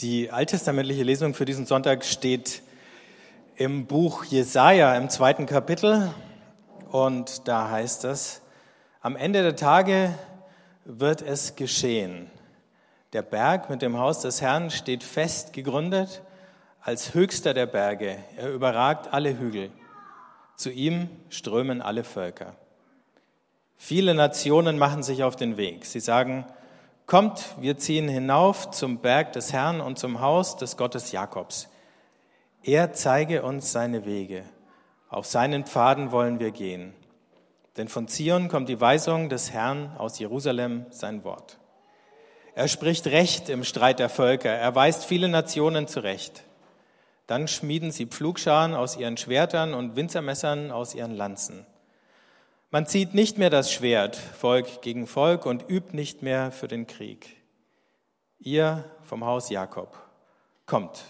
Die alttestamentliche Lesung für diesen Sonntag steht im Buch Jesaja im zweiten Kapitel und da heißt es: Am Ende der Tage wird es geschehen. Der Berg mit dem Haus des Herrn steht fest gegründet als höchster der Berge. Er überragt alle Hügel. Zu ihm strömen alle Völker. Viele Nationen machen sich auf den Weg. Sie sagen, Kommt, wir ziehen hinauf zum Berg des Herrn und zum Haus des Gottes Jakobs. Er zeige uns seine Wege. Auf seinen Pfaden wollen wir gehen. Denn von Zion kommt die Weisung des Herrn aus Jerusalem, sein Wort. Er spricht Recht im Streit der Völker. Er weist viele Nationen zurecht. Dann schmieden sie Pflugscharen aus ihren Schwertern und Winzermessern aus ihren Lanzen. Man zieht nicht mehr das Schwert, Volk gegen Volk, und übt nicht mehr für den Krieg. Ihr vom Haus Jakob, kommt,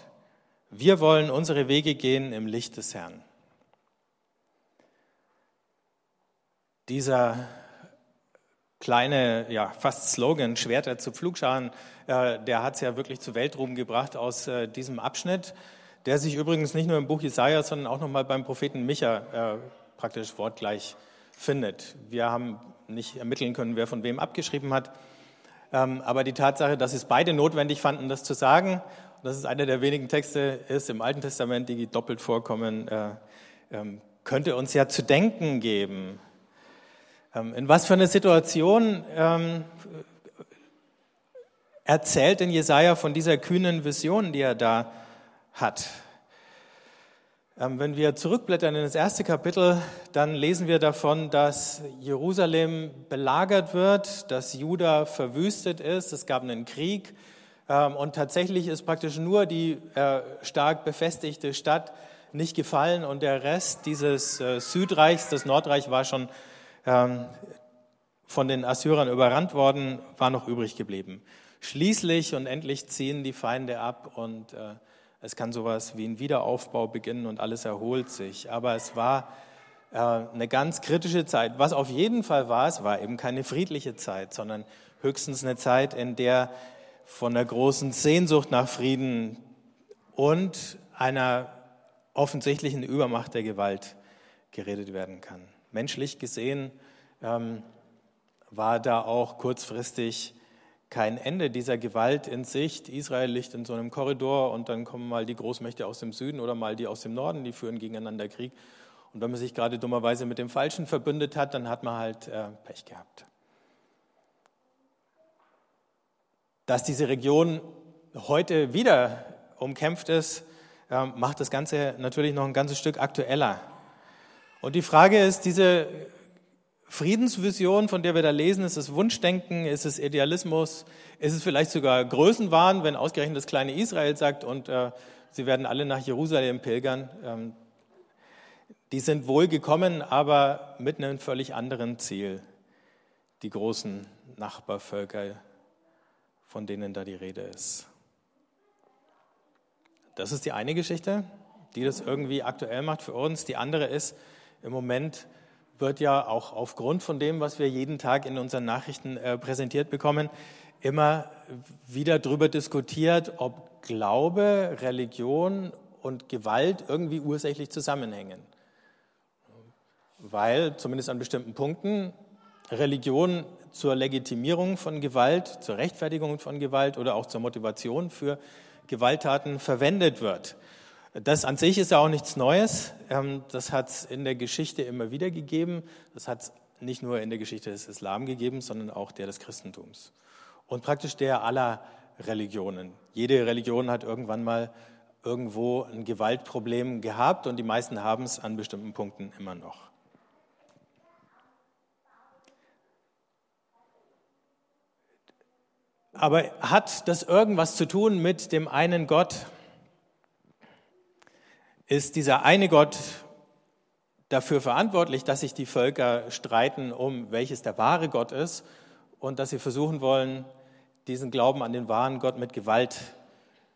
wir wollen unsere Wege gehen im Licht des Herrn. Dieser kleine, ja, fast Slogan, Schwerter zu Pflugscharen, äh, der hat es ja wirklich zu Weltruhm gebracht aus äh, diesem Abschnitt, der sich übrigens nicht nur im Buch Jesaja, sondern auch nochmal beim Propheten Micha äh, praktisch wortgleich findet. Wir haben nicht ermitteln können, wer von wem abgeschrieben hat. Ähm, aber die Tatsache, dass es beide notwendig fanden, das zu sagen, dass es einer der wenigen Texte ist im Alten Testament, die doppelt vorkommen, äh, ähm, könnte uns ja zu denken geben. Ähm, in was für eine Situation erzählt denn Jesaja von dieser kühnen Vision, die er da hat? Ähm, wenn wir zurückblättern in das erste Kapitel, dann lesen wir davon, dass Jerusalem belagert wird, dass Juda verwüstet ist, es gab einen Krieg ähm, und tatsächlich ist praktisch nur die äh, stark befestigte Stadt nicht gefallen und der Rest dieses äh, Südreichs, das Nordreich war schon ähm, von den Assyrern überrannt worden, war noch übrig geblieben. Schließlich und endlich ziehen die Feinde ab und äh, es kann sowas wie ein Wiederaufbau beginnen und alles erholt sich. Aber es war äh, eine ganz kritische Zeit. Was auf jeden Fall war, es war eben keine friedliche Zeit, sondern höchstens eine Zeit, in der von der großen Sehnsucht nach Frieden und einer offensichtlichen Übermacht der Gewalt geredet werden kann. Menschlich gesehen ähm, war da auch kurzfristig kein Ende dieser Gewalt in Sicht. Israel liegt in so einem Korridor und dann kommen mal die Großmächte aus dem Süden oder mal die aus dem Norden, die führen gegeneinander Krieg. Und wenn man sich gerade dummerweise mit dem Falschen verbündet hat, dann hat man halt äh, Pech gehabt. Dass diese Region heute wieder umkämpft ist, äh, macht das Ganze natürlich noch ein ganzes Stück aktueller. Und die Frage ist, diese Friedensvision, von der wir da lesen, ist es Wunschdenken, ist es Idealismus, ist es vielleicht sogar Größenwahn, wenn ausgerechnet das kleine Israel sagt und äh, sie werden alle nach Jerusalem pilgern. Ähm, die sind wohl gekommen, aber mit einem völlig anderen Ziel. Die großen Nachbarvölker, von denen da die Rede ist. Das ist die eine Geschichte, die das irgendwie aktuell macht für uns. Die andere ist, im Moment wird ja auch aufgrund von dem, was wir jeden Tag in unseren Nachrichten äh, präsentiert bekommen, immer wieder darüber diskutiert, ob Glaube, Religion und Gewalt irgendwie ursächlich zusammenhängen. Weil zumindest an bestimmten Punkten Religion zur Legitimierung von Gewalt, zur Rechtfertigung von Gewalt oder auch zur Motivation für Gewalttaten verwendet wird. Das an sich ist ja auch nichts Neues. Ähm, das hat es in der Geschichte immer wieder gegeben. Das hat es nicht nur in der Geschichte des Islam gegeben, sondern auch der des Christentums. Und praktisch der aller Religionen. Jede Religion hat irgendwann mal irgendwo ein Gewaltproblem gehabt und die meisten haben es an bestimmten Punkten immer noch. Aber hat das irgendwas zu tun mit dem einen Gott, ist dieser eine Gott dafür verantwortlich, dass sich die Völker streiten, um welches der wahre Gott ist und dass sie versuchen wollen, diesen Glauben an den wahren Gott mit Gewalt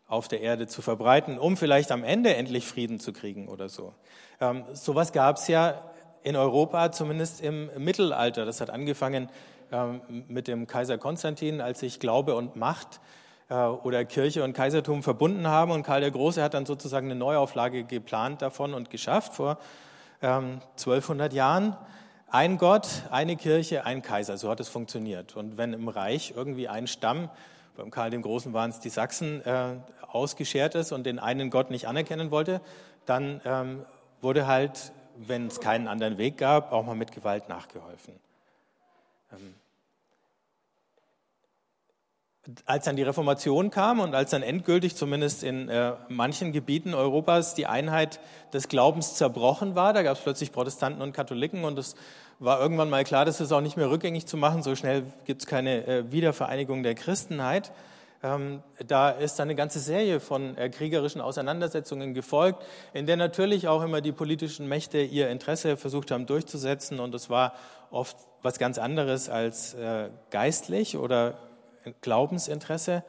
auf der Erde zu verbreiten, um vielleicht am Ende endlich Frieden zu kriegen oder so. Ähm, sowas gab es ja in Europa, zumindest im Mittelalter. Das hat angefangen ähm, mit dem Kaiser Konstantin, als sich Glaube und Macht äh, oder Kirche und Kaisertum verbunden haben. Und Karl der Große hat dann sozusagen eine Neuauflage geplant davon und geschafft vor ähm, 1200 Jahren. Ein Gott, eine Kirche, ein Kaiser, so hat es funktioniert. Und wenn im Reich irgendwie ein Stamm, beim Karl dem Großen waren es die Sachsen, äh, ausgeschert ist und den einen Gott nicht anerkennen wollte, dann ähm, wurde halt, wenn es keinen anderen Weg gab, auch mal mit Gewalt nachgeholfen. Als dann die Reformation kam und als dann endgültig zumindest in äh, manchen Gebieten Europas die Einheit des Glaubens zerbrochen war, da gab es plötzlich Protestanten und Katholiken und es war irgendwann mal klar, dass es auch nicht mehr rückgängig zu machen. So schnell gibt es keine äh, Wiedervereinigung der Christenheit. Ähm, da ist dann eine ganze Serie von äh, kriegerischen Auseinandersetzungen gefolgt, in der natürlich auch immer die politischen Mächte ihr Interesse versucht haben durchzusetzen. Und es war oft was ganz anderes als äh, geistlich oder Glaubensinteresse.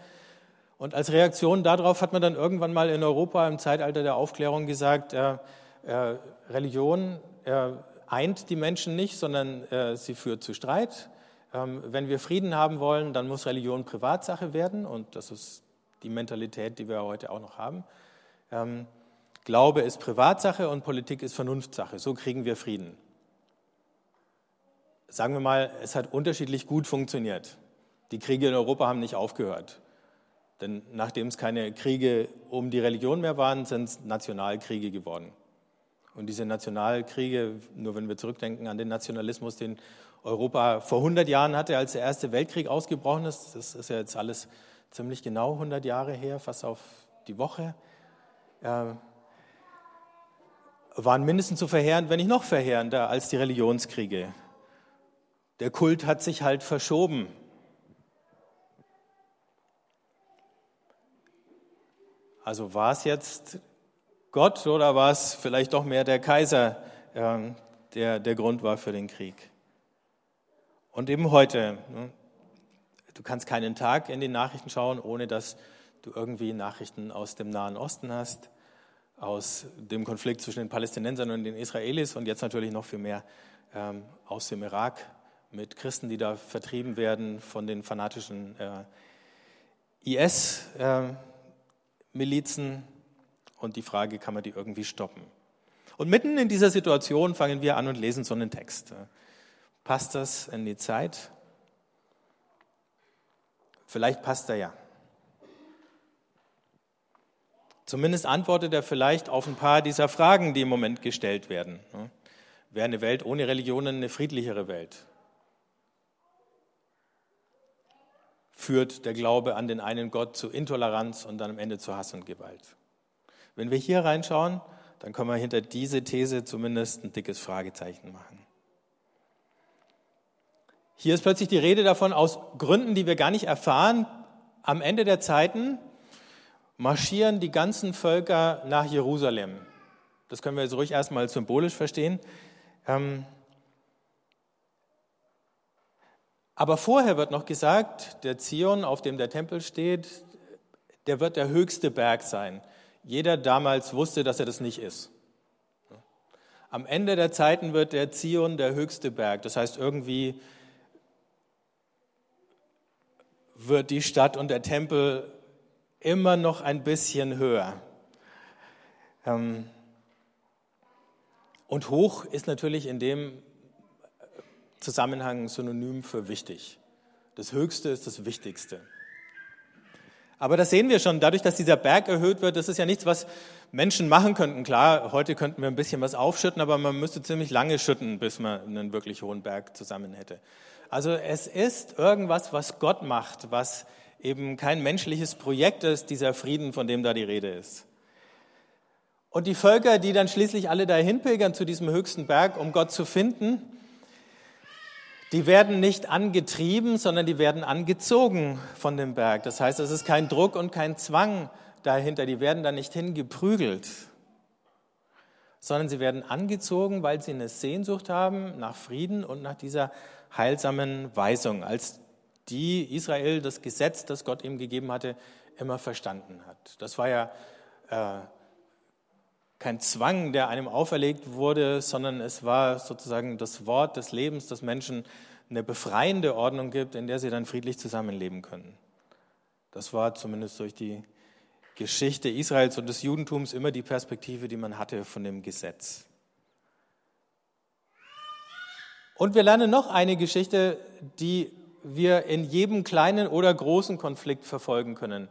Und als Reaktion darauf hat man dann irgendwann mal in Europa im Zeitalter der Aufklärung gesagt, äh, äh, Religion äh, eint die Menschen nicht, sondern äh, sie führt zu Streit. Ähm, wenn wir Frieden haben wollen, dann muss Religion Privatsache werden und das ist die Mentalität, die wir heute auch noch haben. Ähm, Glaube ist Privatsache und Politik ist Vernunftsache. So kriegen wir Frieden. Sagen wir mal, es hat unterschiedlich gut funktioniert. Die Kriege in Europa haben nicht aufgehört. Denn nachdem es keine Kriege um die Religion mehr waren, sind es Nationalkriege geworden. Und diese Nationalkriege, nur wenn wir zurückdenken an den Nationalismus, den Europa vor 100 Jahren hatte, als der Erste Weltkrieg ausgebrochen ist. Das ist ja jetzt alles ziemlich genau 100 Jahre her, fast auf die Woche. Äh, waren mindestens so verheerend, wenn nicht noch verheerender als die Religionskriege. Der Kult hat sich halt verschoben. Also war es jetzt Gott oder war es vielleicht doch mehr der Kaiser, äh, der der Grund war für den Krieg? Und eben heute, ne, du kannst keinen Tag in die Nachrichten schauen, ohne dass du irgendwie Nachrichten aus dem Nahen Osten hast, aus dem Konflikt zwischen den Palästinensern und den Israelis und jetzt natürlich noch viel mehr ähm, aus dem Irak mit Christen, die da vertrieben werden von den fanatischen IS-Milizen. Äh, und die Frage, kann man die irgendwie stoppen? Und mitten in dieser Situation fangen wir an und lesen so einen Text. Passt das in die Zeit? Vielleicht passt er ja. Zumindest antwortet er vielleicht auf ein paar dieser Fragen, die im Moment gestellt werden. Wäre eine Welt ohne Religionen eine friedlichere Welt? Führt der Glaube an den einen Gott zu Intoleranz und dann am Ende zu Hass und Gewalt? Wenn wir hier reinschauen, dann können wir hinter diese These zumindest ein dickes Fragezeichen machen. Hier ist plötzlich die Rede davon, aus Gründen, die wir gar nicht erfahren, am Ende der Zeiten marschieren die ganzen Völker nach Jerusalem. Das können wir jetzt ruhig erstmal symbolisch verstehen. Ähm, aber vorher wird noch gesagt, der Zion, auf dem der Tempel steht, der wird der höchste Berg sein. Jeder damals wusste, dass er das nicht ist. Am Ende der Zeiten wird der Zion der höchste Berg. Das heißt, irgendwie wird die Stadt und der Tempel immer noch ein bisschen höher. Ähm, und hoch ist natürlich in dem Zusammenhang synonym für wichtig. Das Höchste ist das Wichtigste. Aber das sehen wir schon, dadurch, dass dieser Berg erhöht wird, das ist ja nichts, was Menschen machen könnten. Klar, heute könnten wir ein bisschen was aufschütten, aber man müsste ziemlich lange schütten, bis man einen wirklich hohen Berg zusammen hätte. Also es ist irgendwas, was Gott macht, was eben kein menschliches Projekt ist, dieser Frieden, von dem da die Rede ist. Und die Völker, die dann schließlich alle dahin pilgern zu diesem höchsten Berg, um Gott zu finden, die werden nicht angetrieben, sondern die werden angezogen von dem Berg. Das heißt, es ist kein Druck und kein Zwang dahinter. Die werden da nicht hingeprügelt, sondern sie werden angezogen, weil sie eine Sehnsucht haben nach Frieden und nach dieser heilsamen Weisung, als die Israel das Gesetz, das Gott ihm gegeben hatte, immer verstanden hat. Das war ja äh, kein Zwang, der einem auferlegt wurde, sondern es war sozusagen das Wort des Lebens, das Menschen eine befreiende Ordnung gibt, in der sie dann friedlich zusammenleben können. Das war zumindest durch die Geschichte Israels und des Judentums immer die Perspektive, die man hatte von dem Gesetz. Und wir lernen noch eine Geschichte, die wir in jedem kleinen oder großen Konflikt verfolgen können.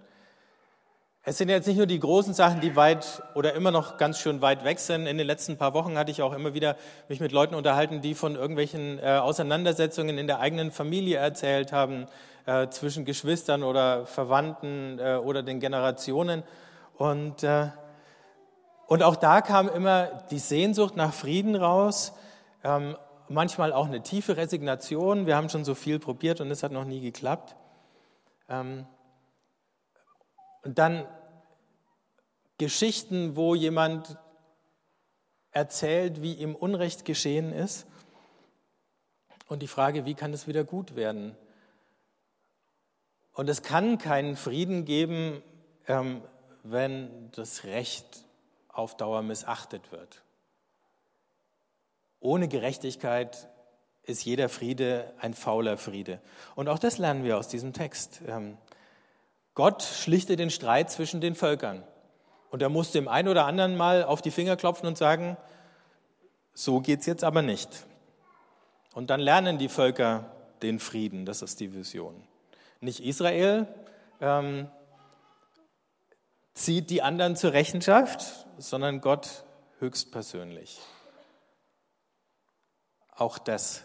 Es sind jetzt nicht nur die großen Sachen, die weit oder immer noch ganz schön weit weg sind. In den letzten paar Wochen hatte ich auch immer wieder mich mit Leuten unterhalten, die von irgendwelchen äh, Auseinandersetzungen in der eigenen Familie erzählt haben, äh, zwischen Geschwistern oder Verwandten äh, oder den Generationen. Und, äh, und auch da kam immer die Sehnsucht nach Frieden raus, ähm, manchmal auch eine tiefe Resignation. Wir haben schon so viel probiert und es hat noch nie geklappt. Ähm, und dann Geschichten, wo jemand erzählt, wie ihm Unrecht geschehen ist. Und die Frage, wie kann es wieder gut werden? Und es kann keinen Frieden geben, ähm, wenn das Recht auf Dauer missachtet wird. Ohne Gerechtigkeit ist jeder Friede ein fauler Friede. Und auch das lernen wir aus diesem Text. Gott schlichte den Streit zwischen den Völkern. Und er musste dem einen oder anderen mal auf die Finger klopfen und sagen, so geht's jetzt aber nicht. Und dann lernen die Völker den Frieden, das ist die Vision. Nicht Israel ähm, zieht die anderen zur Rechenschaft, sondern Gott höchstpersönlich. Auch das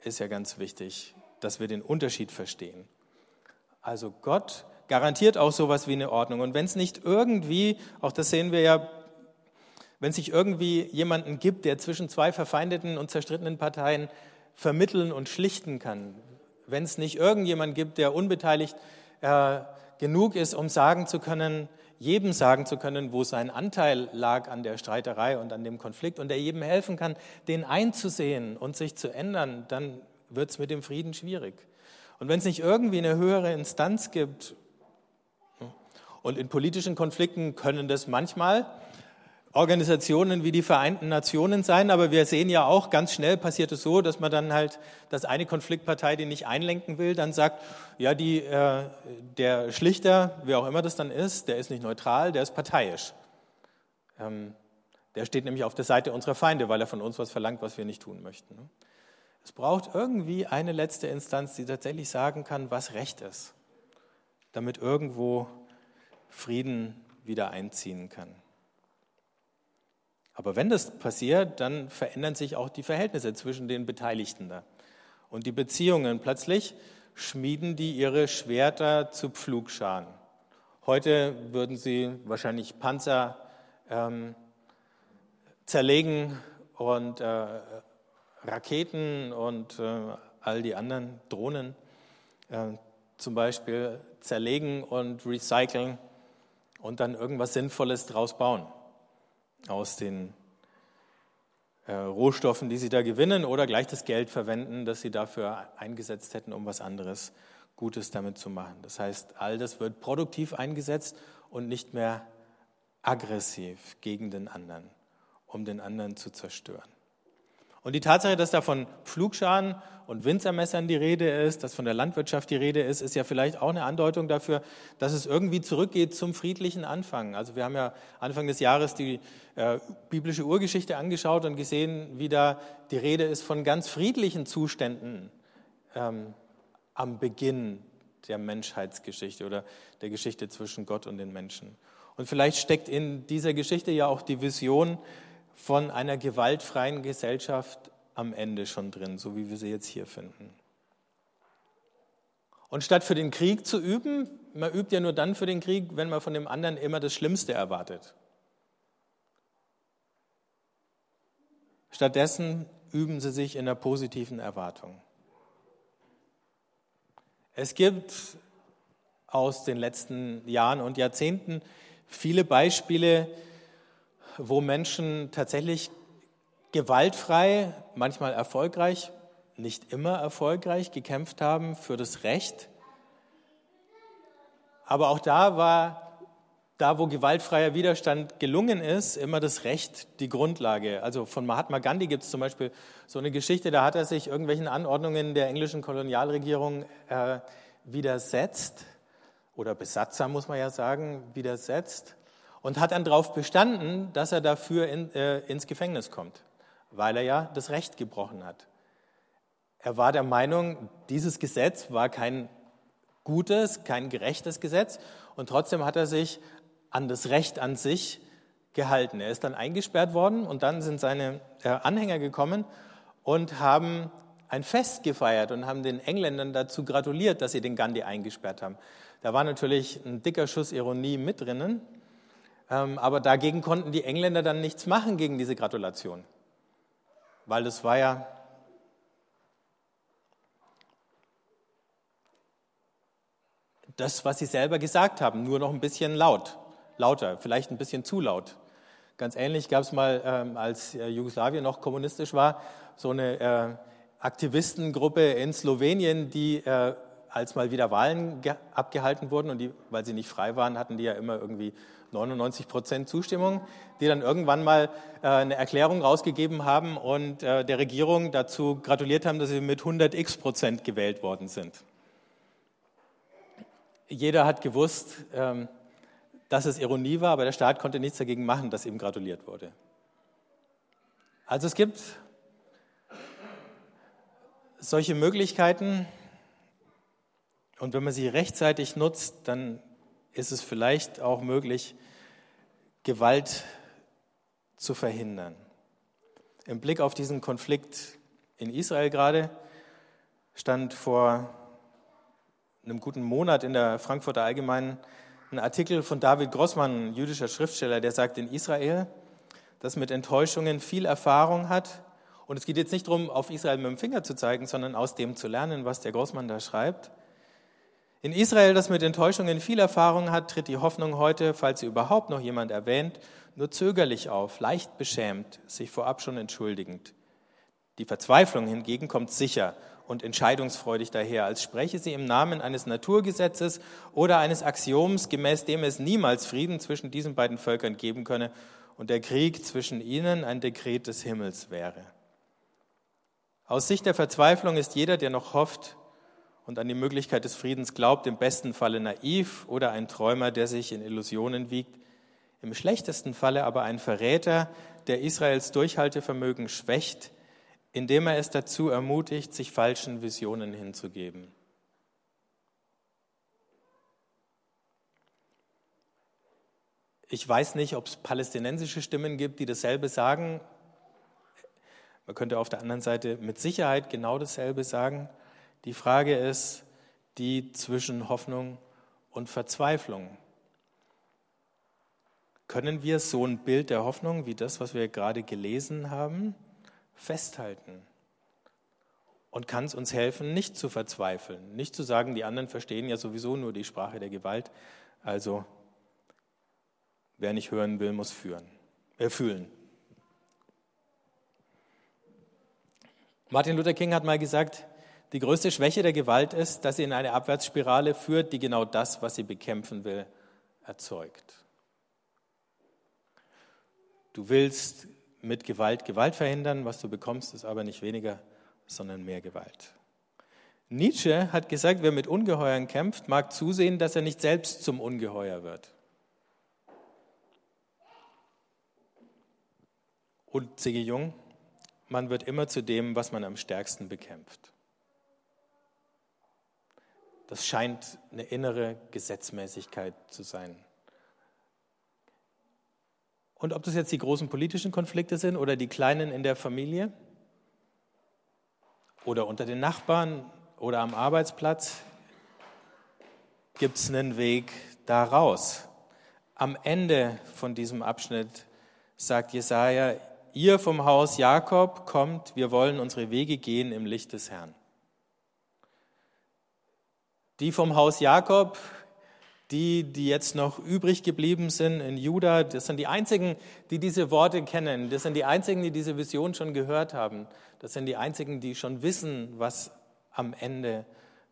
ist ja ganz wichtig, dass wir den Unterschied verstehen. Also Gott garantiert auch sowas wie eine Ordnung. Und wenn es nicht irgendwie, auch das sehen wir ja, wenn es nicht irgendwie jemanden gibt, der zwischen zwei verfeindeten und zerstrittenen Parteien vermitteln und schlichten kann, wenn es nicht irgendjemand gibt, der unbeteiligt äh, genug ist, um sagen zu können, jedem sagen zu können, wo sein Anteil lag an der Streiterei und an dem Konflikt und der jedem helfen kann, den einzusehen und sich zu ändern, dann wird es mit dem Frieden schwierig. Und wenn es nicht irgendwie eine höhere Instanz gibt, und in politischen Konflikten können das manchmal Organisationen wie die Vereinten Nationen sein, aber wir sehen ja auch, ganz schnell passiert es so, dass man dann halt, dass eine Konfliktpartei, die nicht einlenken will, dann sagt, ja, die, äh, der Schlichter, wer auch immer das dann ist, der ist nicht neutral, der ist parteiisch. Ähm, der steht nämlich auf der Seite unserer Feinde, weil er von uns was verlangt, was wir nicht tun möchten. Es braucht irgendwie eine letzte Instanz, die tatsächlich sagen kann, was Recht ist, damit irgendwo Frieden wieder einziehen kann. Aber wenn das passiert, dann verändern sich auch die Verhältnisse zwischen den Beteiligten da. Und die Beziehungen plötzlich schmieden die ihre Schwerter zu Pflugscharen. Heute würden sie wahrscheinlich Panzer ähm, zerlegen und äh, Raketen und äh, all die anderen Drohnen äh, zum Beispiel zerlegen und recyceln und dann irgendwas Sinnvolles draus bauen aus den äh, Rohstoffen, die sie da gewinnen oder gleich das Geld verwenden, das sie dafür eingesetzt hätten, um was anderes Gutes damit zu machen. Das heißt, all das wird produktiv eingesetzt und nicht mehr aggressiv gegen den anderen, um den anderen zu zerstören. Und die Tatsache, dass da von Pflugscharen und Winzermessern die Rede ist, dass von der Landwirtschaft die Rede ist, ist ja vielleicht auch eine Andeutung dafür, dass es irgendwie zurückgeht zum friedlichen Anfang. Also wir haben ja Anfang des Jahres die äh, biblische Urgeschichte angeschaut und gesehen, wie da die Rede ist von ganz friedlichen Zuständen ähm, am Beginn der Menschheitsgeschichte oder der Geschichte zwischen Gott und den Menschen. Und vielleicht steckt in dieser Geschichte ja auch die Vision, von einer gewaltfreien Gesellschaft am Ende schon drin, so wie wir sie jetzt hier finden. Und statt für den Krieg zu üben, man übt ja nur dann für den Krieg, wenn man von dem anderen immer das Schlimmste erwartet. Stattdessen üben sie sich in der positiven Erwartung. Es gibt aus den letzten Jahren und Jahrzehnten viele Beispiele, wo Menschen tatsächlich gewaltfrei, manchmal erfolgreich, nicht immer erfolgreich gekämpft haben für das Recht. Aber auch da war, da wo gewaltfreier Widerstand gelungen ist, immer das Recht die Grundlage. Also von Mahatma Gandhi gibt es zum Beispiel so eine Geschichte, da hat er sich irgendwelchen Anordnungen der englischen Kolonialregierung äh, widersetzt oder Besatzer, muss man ja sagen, widersetzt und hat dann darauf bestanden, dass er dafür in, äh, ins Gefängnis kommt, weil er ja das Recht gebrochen hat. Er war der Meinung, dieses Gesetz war kein gutes, kein gerechtes Gesetz und trotzdem hat er sich an das Recht an sich gehalten. Er ist dann eingesperrt worden und dann sind seine äh, Anhänger gekommen und haben ein Fest gefeiert und haben den Engländern dazu gratuliert, dass sie den Gandhi eingesperrt haben. Da war natürlich ein dicker Schuss Ironie mit drinnen, aber dagegen konnten die Engländer dann nichts machen gegen diese Gratulation, weil das war ja das, was sie selber gesagt haben, nur noch ein bisschen laut, lauter, vielleicht ein bisschen zu laut. Ganz ähnlich gab es mal, ähm, als äh, Jugoslawien noch kommunistisch war, so eine äh, Aktivistengruppe in Slowenien, die, äh, als mal wieder Wahlen abgehalten wurden und die, weil sie nicht frei waren, hatten die ja immer irgendwie 99 Prozent Zustimmung, die dann irgendwann mal äh, eine Erklärung rausgegeben haben und äh, der Regierung dazu gratuliert haben, dass sie mit 100 x Prozent gewählt worden sind. Jeder hat gewusst, ähm, dass es Ironie war, aber der Staat konnte nichts dagegen machen, dass ihm gratuliert wurde. Also es gibt solche Möglichkeiten und wenn man sie rechtzeitig nutzt, dann ist es vielleicht auch möglich, Gewalt zu verhindern. Im Blick auf diesen Konflikt in Israel gerade stand vor einem guten Monat in der Frankfurter Allgemeinen ein Artikel von David Grossmann, jüdischer Schriftsteller, der sagt, in Israel, das mit Enttäuschungen viel Erfahrung hat. Und es geht jetzt nicht darum, auf Israel mit dem Finger zu zeigen, sondern aus dem zu lernen, was der Grossmann da schreibt. In Israel, das mit Enttäuschungen viel Erfahrung hat, tritt die Hoffnung heute, falls sie überhaupt noch jemand erwähnt, nur zögerlich auf, leicht beschämt, sich vorab schon entschuldigend. Die Verzweiflung hingegen kommt sicher und entscheidungsfreudig daher, als spreche sie im Namen eines Naturgesetzes oder eines Axioms, gemäß dem es niemals Frieden zwischen diesen beiden Völkern geben könne und der Krieg zwischen ihnen ein Dekret des Himmels wäre. Aus Sicht der Verzweiflung ist jeder, der noch hofft und an die Möglichkeit des Friedens glaubt, im besten Falle naiv oder ein Träumer, der sich in Illusionen wiegt, im schlechtesten Falle aber ein Verräter, der Israels Durchhaltevermögen schwächt, indem er es dazu ermutigt, sich falschen Visionen hinzugeben. Ich weiß nicht, ob es palästinensische Stimmen gibt, die dasselbe sagen. Man könnte auf der anderen Seite mit Sicherheit genau dasselbe sagen. Die Frage ist die zwischen Hoffnung und Verzweiflung. Können wir so ein Bild der Hoffnung wie das, was wir gerade gelesen haben, festhalten. Und kann es uns helfen, nicht zu verzweifeln, nicht zu sagen, die anderen verstehen ja sowieso nur die Sprache der Gewalt. Also wer nicht hören will, muss führen, äh, fühlen. Martin Luther King hat mal gesagt, die größte Schwäche der Gewalt ist, dass sie in eine Abwärtsspirale führt, die genau das, was sie bekämpfen will, erzeugt. Du willst mit Gewalt Gewalt verhindern. Was du bekommst, ist aber nicht weniger, sondern mehr Gewalt. Nietzsche hat gesagt, wer mit Ungeheuern kämpft, mag zusehen, dass er nicht selbst zum Ungeheuer wird. Und C.G. Jung, man wird immer zu dem, was man am stärksten bekämpft. Das scheint eine innere Gesetzmäßigkeit zu sein. Und ob das jetzt die großen politischen Konflikte sind oder die kleinen in der Familie oder unter den Nachbarn oder am Arbeitsplatz, gibt es einen Weg da raus. Am Ende von diesem Abschnitt sagt Jesaja: Ihr vom Haus Jakob kommt, wir wollen unsere Wege gehen im Licht des Herrn. Die vom Haus Jakob, die, die jetzt noch übrig geblieben sind in Juda, das sind die einzigen, die diese Worte kennen. Das sind die einzigen, die diese Vision schon gehört haben. Das sind die einzigen, die schon wissen, was am Ende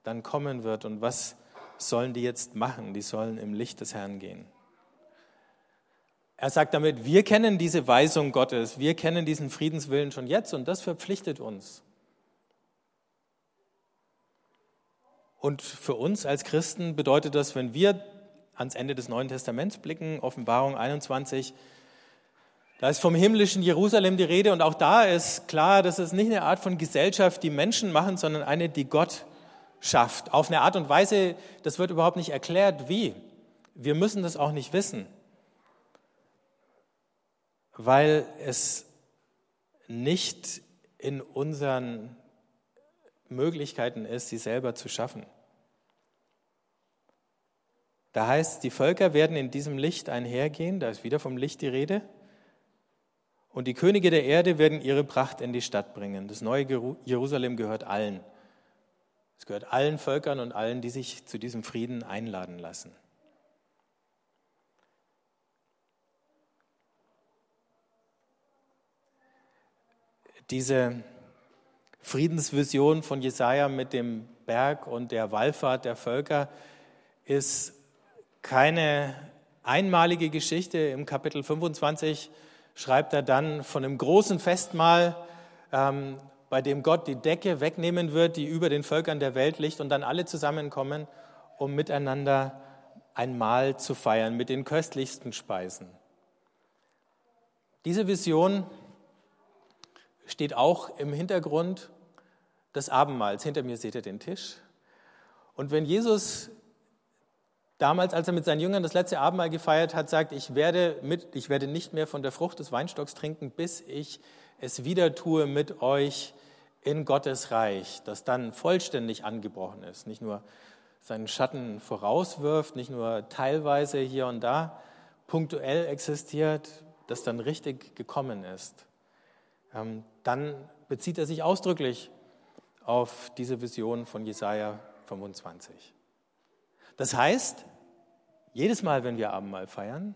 dann kommen wird und was sollen die jetzt machen? Die sollen im Licht des Herrn gehen. Er sagt damit, wir kennen diese Weisung Gottes, wir kennen diesen Friedenswillen schon jetzt und das verpflichtet uns. Und für uns als Christen bedeutet das, wenn wir ans Ende des Neuen Testaments blicken, Offenbarung 21, da ist vom himmlischen Jerusalem die Rede und auch da ist klar, dass es nicht eine Art von Gesellschaft, die Menschen machen, sondern eine, die Gott schafft. Auf eine Art und Weise, das wird überhaupt nicht erklärt, wie. Wir müssen das auch nicht wissen, weil es nicht in unseren Möglichkeiten ist, sie selber zu schaffen. Da heißt, die Völker werden in diesem Licht einhergehen, da ist wieder vom Licht die Rede, und die Könige der Erde werden ihre Pracht in die Stadt bringen. Das neue Jerusalem gehört allen. Es gehört allen Völkern und allen, die sich zu diesem Frieden einladen lassen. Diese Friedensvision von Jesaja mit dem Berg und der Wallfahrt der Völker ist keine einmalige Geschichte. Im Kapitel 25 schreibt er dann von einem großen Festmahl, ähm, bei dem Gott die Decke wegnehmen wird, die über den Völkern der Welt liegt und dann alle zusammenkommen, um miteinander ein Mahl zu feiern mit den köstlichsten Speisen. Diese Vision steht auch im Hintergrund des Abendmahls. Hinter mir seht ihr den Tisch. Und wenn Jesus damals, als er mit seinen Jüngern das letzte Abendmahl gefeiert hat, sagt, ich werde, mit, ich werde nicht mehr von der Frucht des Weinstocks trinken, bis ich es wieder tue mit euch in Gottes Reich, das dann vollständig angebrochen ist, nicht nur seinen Schatten vorauswirft, nicht nur teilweise hier und da punktuell existiert, das dann richtig gekommen ist. Ähm, dann bezieht er sich ausdrücklich auf diese Vision von Jesaja 25. Das heißt, jedes Mal, wenn wir Abendmahl feiern,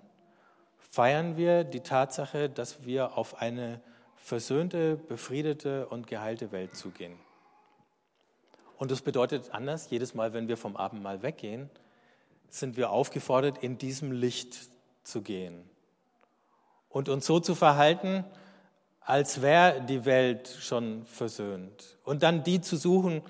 feiern wir die Tatsache, dass wir auf eine versöhnte, befriedete und geheilte Welt zugehen. Und das bedeutet anders, jedes Mal, wenn wir vom Abendmahl weggehen, sind wir aufgefordert, in diesem Licht zu gehen und uns so zu verhalten, als wäre die Welt schon versöhnt. Und dann die zu suchen,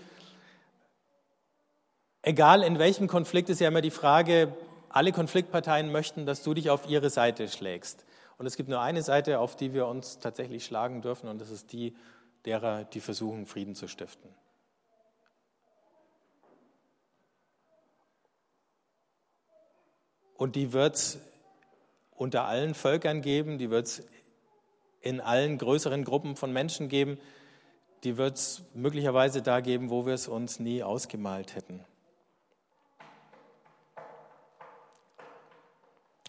egal in welchem Konflikt, ist ja immer die Frage, alle Konfliktparteien möchten, dass du dich auf ihre Seite schlägst. Und es gibt nur eine Seite, auf die wir uns tatsächlich schlagen dürfen, und das ist die derer, die versuchen, Frieden zu stiften. Und die wird es unter allen Völkern geben, die wird es in allen größeren Gruppen von Menschen geben, die wird es möglicherweise da geben, wo wir es uns nie ausgemalt hätten.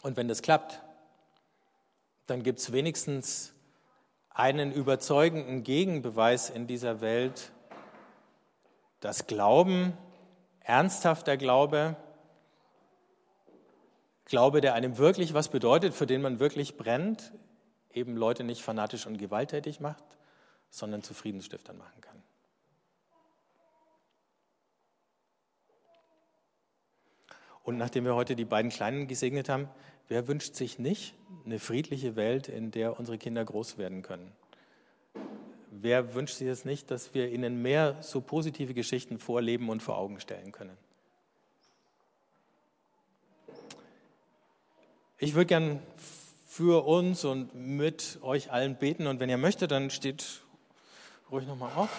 Und wenn das klappt, dann gibt es wenigstens einen überzeugenden Gegenbeweis in dieser Welt, dass Glauben, ernsthafter Glaube, Glaube, der einem wirklich was bedeutet, für den man wirklich brennt, eben Leute nicht fanatisch und gewalttätig macht, sondern zu Friedensstiftern machen kann. Und nachdem wir heute die beiden Kleinen gesegnet haben, wer wünscht sich nicht eine friedliche Welt, in der unsere Kinder groß werden können? Wer wünscht sich es nicht, dass wir ihnen mehr so positive Geschichten vorleben und vor Augen stellen können? Ich würde gern für uns und mit euch allen beten und wenn ihr möchtet, dann steht ruhig nochmal auf.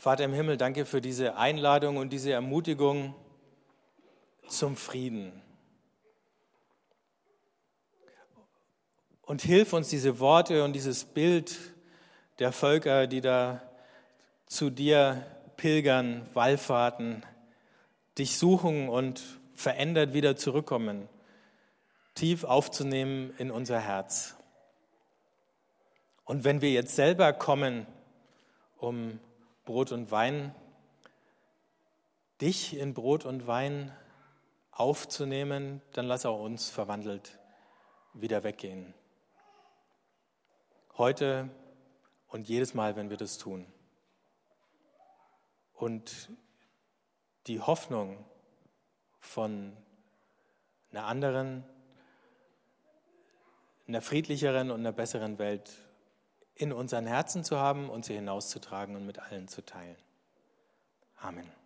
Vater im Himmel, danke für diese Einladung und diese Ermutigung zum Frieden. Und hilf uns diese Worte und dieses Bild der Völker, die da zu dir pilgern, wallfahrten, dich suchen und verändert wieder zurückkommen, tief aufzunehmen in unser Herz. Und wenn wir jetzt selber kommen, um Brot und Wein, dich in Brot und Wein aufzunehmen, dann lass auch uns verwandelt wieder weggehen. Heute und jedes Mal, wenn wir das tun. und die Hoffnung von einer anderen, einer friedlicheren und einer besseren Welt in unseren Herzen zu haben und sie hinauszutragen und mit allen zu teilen. Amen.